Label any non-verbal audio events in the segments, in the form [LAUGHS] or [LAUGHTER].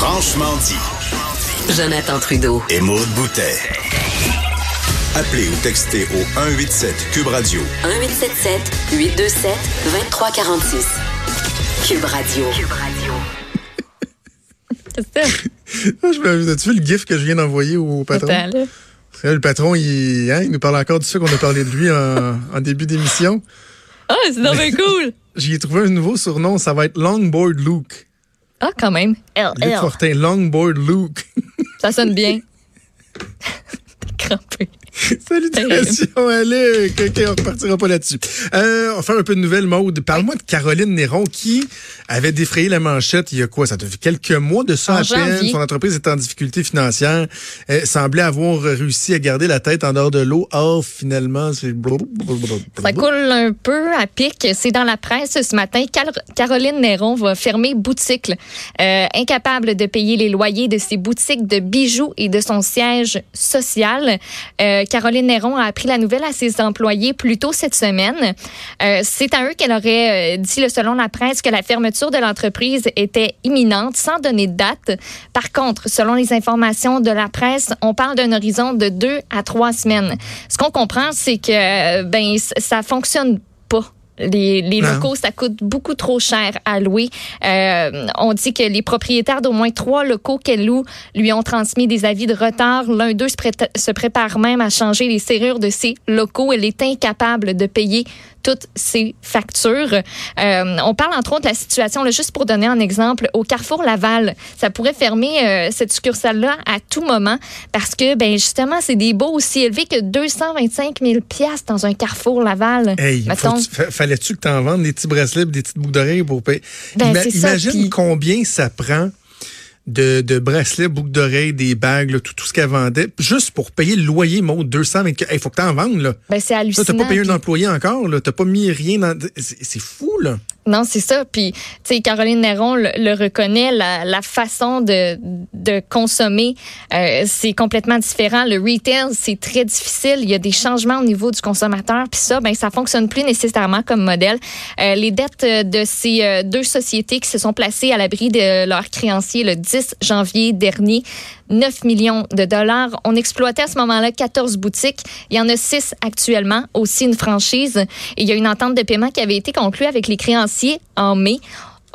Franchement dit. Jonathan Trudeau. Et Maude Boutet. Appelez ou textez au 187 Cube Radio. 1877 827 2346. Cube Radio. Cube Radio. Qu'est-ce que [LAUGHS] Je As-tu vu le gif que je viens d'envoyer au patron? Là, Le patron, il, hein, il nous parle encore de ça qu'on a parlé de lui en, en début d'émission. Ah, c'est donc bien [LAUGHS] cool. J'y ai trouvé un nouveau surnom, ça va être Longboard Luke. Ah, quand même. L, Luc. Fortin, Longboard Luke. Ça sonne bien. [LAUGHS] [LAUGHS] T'es crampé. [LAUGHS] Salutations à Luc. OK, on repartira pas là-dessus. Euh, on va faire un peu de nouvelles mode. Parle-moi de Caroline Néron qui avait défrayé la manchette il y a quoi? Ça fait quelques mois de ça En à peine. Son entreprise est en difficulté financière. Elle semblait avoir réussi à garder la tête en dehors de l'eau. Or, finalement, c'est... Ça coule un peu à pic. C'est dans la presse ce matin. Car- Caroline Néron va fermer boutique. Euh, incapable de payer les loyers de ses boutiques de bijoux et de son siège social. Euh, Caroline Néron a appris la nouvelle à ses employés plus tôt cette semaine. Euh, C'est à eux qu'elle aurait euh, dit, selon la presse, que la fermeture de l'entreprise était imminente sans donner de date. Par contre, selon les informations de la presse, on parle d'un horizon de deux à trois semaines. Ce qu'on comprend, c'est que euh, ben ça fonctionne. Les, locaux, ça coûte beaucoup trop cher à louer. Euh, on dit que les propriétaires d'au moins trois locaux qu'elle loue lui ont transmis des avis de retard. L'un d'eux se, prépare même à changer les serrures de ses locaux. Elle est incapable de payer toutes ses factures. Euh, on parle entre autres de la situation, là, juste pour donner un exemple, au Carrefour Laval. Ça pourrait fermer euh, cette succursale-là à tout moment parce que, ben justement, c'est des baux aussi élevés que 225 000 piastres dans un Carrefour Laval. Hey, fallait-tu que tu en vendes des petits bracelets et des petites boucles d'oreilles pour payer? Ben, Ima- c'est ça, imagine combien ça prend de, de bracelets, boucles d'oreilles, des bagues, là, tout, tout ce qu'elle vendait, juste pour payer le loyer, mon 220. Il faut que tu en vendes, là. Ben, c'est hallucinant. t'as pas payé un employé encore, là. T'as pas mis rien dans. C'est fou, là. Non, c'est ça. Puis, tu sais, Caroline Néron le, reconnaît, la, façon de, de consommer, euh, c'est complètement différent. Le retail, c'est très difficile. Il y a des changements au niveau du consommateur. Puis ça, ben, ça fonctionne plus nécessairement comme modèle. Euh, les dettes euh, de ces deux sociétés qui se sont placées à l'abri de leurs créanciers le 10 janvier dernier, 9 millions de dollars. On exploitait à ce moment-là 14 boutiques. Il y en a 6 actuellement, aussi une franchise. Il y a une entente de paiement qui avait été conclue avec les créanciers en mai.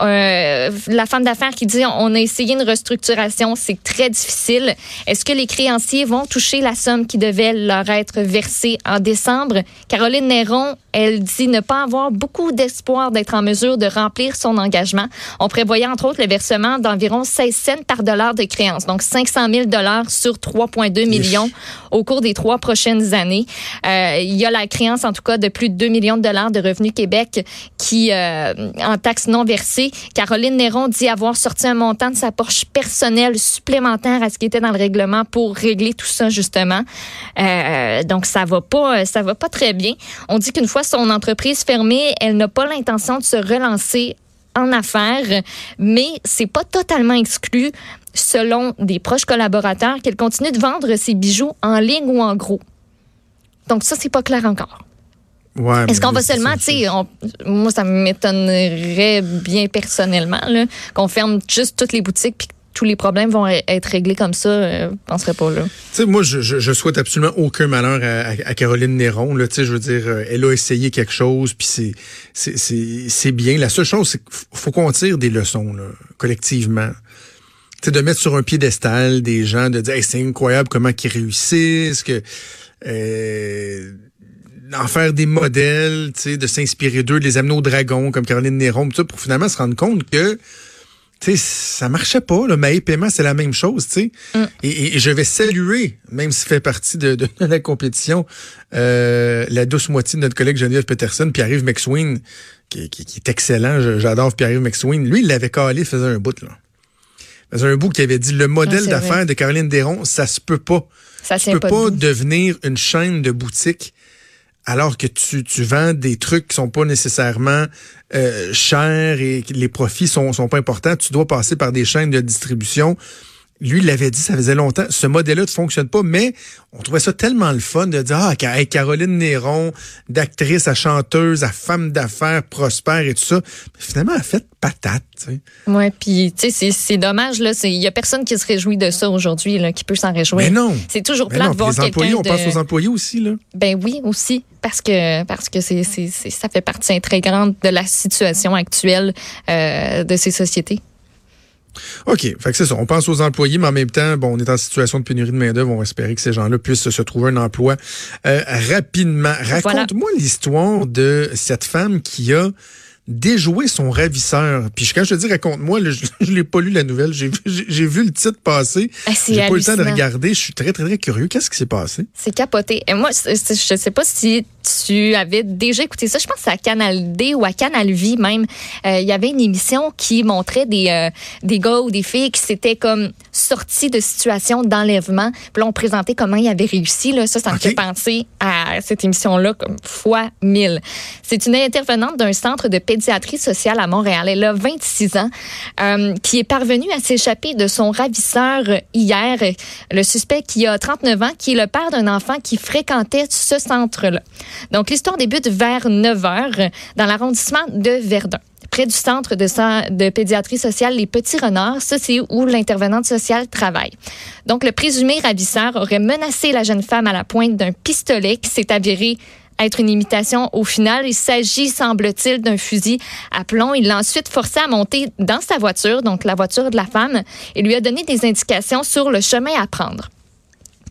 Euh, la femme d'affaires qui dit on a essayé une restructuration, c'est très difficile. Est-ce que les créanciers vont toucher la somme qui devait leur être versée en décembre? Caroline Néron, elle dit ne pas avoir beaucoup d'espoir d'être en mesure de remplir son engagement. On prévoyait entre autres le versement d'environ 16 cents par dollar de créance, donc 500 000 dollars sur 3,2 millions au cours des trois prochaines années. Euh, il y a la créance en tout cas de plus de 2 millions de dollars de revenus Québec qui euh, en taxes non versées. Caroline Néron dit avoir sorti un montant de sa poche personnelle supplémentaire à ce qui était dans le règlement pour régler tout ça justement. Euh, donc ça va pas, ça va pas très bien. On dit qu'une fois son entreprise fermée, elle n'a pas l'intention de se relancer en affaires, mais c'est pas totalement exclu, selon des proches collaborateurs, qu'elle continue de vendre ses bijoux en ligne ou en gros. Donc ça, c'est pas clair encore. Ouais, Est-ce qu'on va seulement, tu sais, moi, ça m'étonnerait bien personnellement, qu'on ferme juste toutes les boutiques puis tous les problèmes vont e- être réglés comme ça. euh, je penserais pas, là. Tu sais, moi, je, je, je souhaite absolument aucun malheur à, à- Caroline Néron. Là, je veux dire, euh, elle a essayé quelque chose, puis c'est, bien. La seule chose, c'est qu'il faut- qu'on tire des leçons, là, collectivement. Tu sais, de mettre sur un piédestal des gens, de dire, c'est incroyable comment ils réussissent, que euh, en faire des modèles, de s'inspirer d'eux, de les amener au dragon, comme Caroline Néron, pour finalement se rendre compte que sais, ça marchait pas. Là. Maï Paiement, c'est la même chose, tu sais. Et, et- et je vais saluer, même s'il fait partie de, de la compétition, euh, la douce moitié de notre collègue Geneviève Peterson, Pierre-Yves McSween, qui, qui- qui est excellent. J'adore Pierre-Yves McSween. Lui, il l'avait calé, il faisait un bout, là. Il faisait un bout qui avait dit le modèle Ah, d'affaires de Caroline Desron, ça se peut pas. Ça tu peux pas pas devenir une chaîne de boutiques alors que tu, tu vends des trucs qui sont pas nécessairement euh, chers et les profits sont, sont pas importants. Tu dois passer par des chaînes de distribution lui, il l'avait dit, ça faisait longtemps, ce modèle-là ne fonctionne pas, mais on trouvait ça tellement le fun de dire, ah, Caroline Néron, d'actrice à chanteuse, à femme d'affaires, prospère et tout ça. finalement, elle a fait patate. Oui, puis tu sais, c'est dommage là. Il y a personne qui se réjouit de ça aujourd'hui, là, qui peut s'en réjouir. Mais non. C'est toujours plein de voir quelqu'un. On pense aux employés aussi là. Ben oui, aussi parce que parce que c'est ça fait partie intégrante de la situation actuelle euh, de ces sociétés. OK. Fait que c'est ça. On pense aux employés, mais en même temps, bon, on est en situation de pénurie de main-d'œuvre. On va espérer que ces gens-là puissent se trouver un emploi euh, rapidement. Raconte-moi l'histoire de cette femme qui a déjouer son ravisseur. Puis quand je te dis raconte-moi, je, je l'ai pas lu la nouvelle, j'ai vu, vu le titre passer. Ah, j'ai pas eu le temps de regarder, je suis très très très curieux. Qu'est-ce qui s'est passé? C'est capoté. Et moi, je sais pas si tu avais déjà écouté ça. Je pense à Canal D ou à Canal Vie même. Euh, il y avait une émission qui montrait des euh, des gars ou des filles qui s'étaient comme sortis de situations d'enlèvement. Puis là, on présentait comment ils avaient réussi. Là. Ça, ça me fait penser à cette émission-là comme fois mille. C'est une intervenante d'un centre de pédiatrie sociale à Montréal. Elle a 26 ans, euh, qui est parvenue à s'échapper de son ravisseur hier. Le suspect qui a 39 ans, qui est le père d'un enfant qui fréquentait ce centre-là. Donc, l'histoire débute vers 9 heures dans l'arrondissement de Verdun près du centre de, de pédiatrie sociale Les Petits Renards. Ça, c'est où l'intervenante sociale travaille. Donc, le présumé ravisseur aurait menacé la jeune femme à la pointe d'un pistolet qui s'est avéré être une imitation. Au final, il s'agit, semble-t-il, d'un fusil à plomb. Il l'a ensuite forcé à monter dans sa voiture, donc la voiture de la femme, et lui a donné des indications sur le chemin à prendre.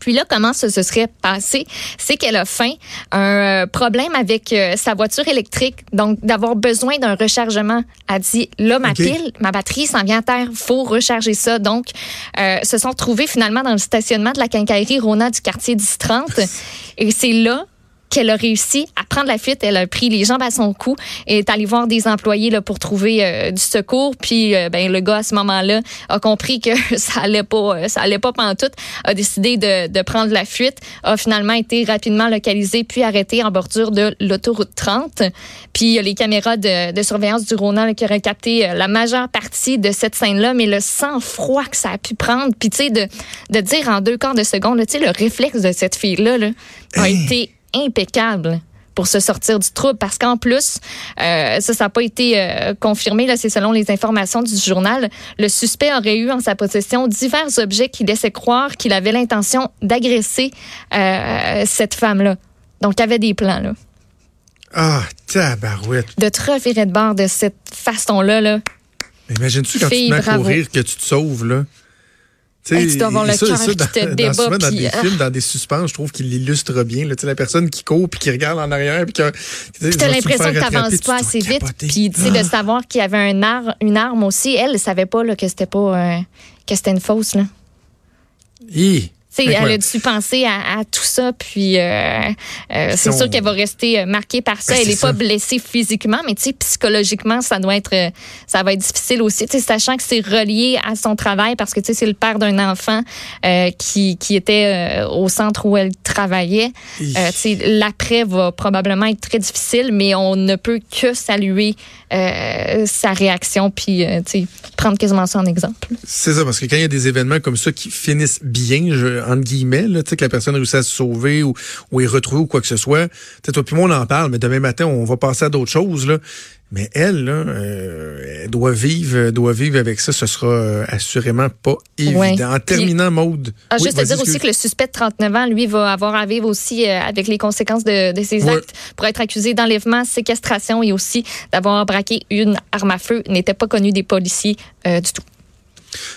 Puis là, comment ça se serait passé? C'est qu'elle a faim, un euh, problème avec euh, sa voiture électrique, donc d'avoir besoin d'un rechargement. Elle dit, là, ma pile, ma batterie s'en vient à terre, faut recharger ça. Donc, euh, se sont trouvés finalement dans le stationnement de la quincaillerie Rona du quartier 1030. [LAUGHS] Et c'est là qu'elle a réussi à prendre la fuite. Elle a pris les jambes à son cou et est allée voir des employés là, pour trouver euh, du secours. Puis euh, ben, le gars, à ce moment-là, a compris que [LAUGHS] ça allait pas, euh, ça allait pas pantoute, a décidé de, de prendre la fuite, a finalement été rapidement localisé puis arrêté en bordure de l'autoroute 30. Puis il y a les caméras de, de surveillance du Rona qui auraient capté la majeure partie de cette scène-là, mais le sang-froid que ça a pu prendre, puis tu sais, de, de dire en deux quarts de seconde, tu sais, le réflexe de cette fille-là là, a été impeccable pour se sortir du trouble parce qu'en plus, euh, ça, ça n'a pas été euh, confirmé, là, c'est selon les informations du journal, le suspect aurait eu en sa possession divers objets qui laissaient croire qu'il avait l'intention d'agresser euh, cette femme-là. Donc, il avait des plans, là. Ah, tabarouette. De te revirer de bord de cette façon-là, là. Imagines-tu quand tu te mets à courir que tu te sauves, là? Tu dois avoir le cœur qui te débat. Souvent, dans des films, dans des suspens, je trouve qu'il l'illustre bien. Là, la personne qui court puis qui regarde en arrière. Puis tu as l'impression que tu n'avances pas assez vite. Puis de ah. savoir qu'il y avait un ar une arme aussi. Elle ne savait pas là, que c'était pas euh, que c'était une fausse. Là elle a dû penser à, tout ça, puis euh, euh, c'est sûr qu'elle va rester euh, marquée par ça. Ben, elle n'est pas blessée physiquement, mais psychologiquement, ça doit être, ça va être difficile aussi, sachant que c'est relié à son travail parce que c'est le père d'un enfant qui, qui était au centre où elle travaillait. L'après va probablement être très difficile, mais on ne peut que saluer sa réaction, puis prendre quasiment ça en exemple. C'est ça, parce que quand il y a des événements comme ça qui finissent bien, je, entre guillemets, là, que la personne réussit à se sauver ou, ou est retrouvée ou quoi que ce soit. toi puis moi, on en parle, mais demain matin, on va passer à d'autres choses. Là. Mais elle, là, euh, elle doit vivre, doit vivre avec ça. Ce sera euh, assurément pas évident. En terminant, mode. Ah, juste te dire aussi que le suspect de 39 ans, lui, va avoir à vivre aussi euh, avec les conséquences de, de ses actes pour être accusé d'enlèvement, séquestration et aussi d'avoir braqué une arme à feu. N'était pas connu des policiers du tout.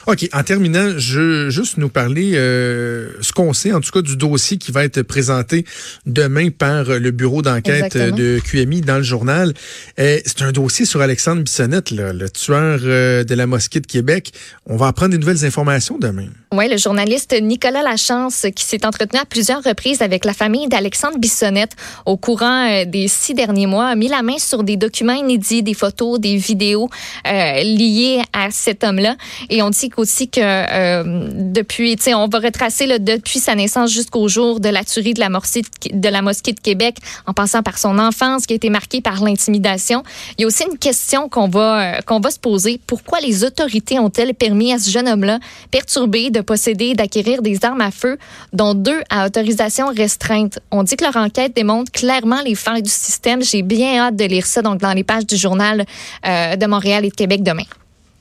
OK. En terminant, je juste nous parler euh, ce qu'on sait, en tout cas, du dossier qui va être présenté demain par le bureau d'enquête de QMI dans le journal. Euh, c'est un dossier sur Alexandre Bissonnette, le tueur euh, de la mosquée de Québec. On va apprendre des nouvelles informations demain. Oui, le journaliste Nicolas Lachance, qui s'est entretenu à plusieurs reprises avec la famille d'Alexandre Bissonnette au courant des six derniers mois, a mis la main sur des documents inédits, des photos, des vidéos liées à cet homme-là. Et on dit explique aussi que euh, depuis, tu sais, on va retracer là, depuis sa naissance jusqu'au jour de la tuerie de la, mosquée de Québec, en passant par son enfance qui a été marquée par l'intimidation. Il y a aussi une question qu'on va, euh, qu'on va se poser. Pourquoi les autorités ont-elles permis à ce jeune homme-là, perturbé, de posséder, d'acquérir des armes à feu, dont deux à autorisation restreinte? On dit que leur enquête démontre clairement les failles du système. J'ai bien hâte de lire ça donc dans les pages du journal euh, de Montréal et de Québec demain.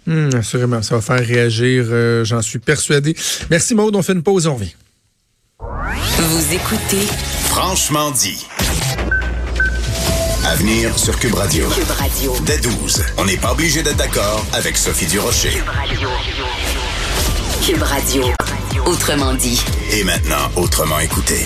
Hum, assurément, ça va faire réagir, euh, j'en suis persuadé. Merci Maude, on fait une pause, on revient. Vous écoutez Franchement dit. À venir sur Cube Radio. Cube Radio. Dès 12, on n'est pas obligé d'être d'accord avec Sophie Durocher. Cube Radio. Autrement dit. Et maintenant, autrement écouté.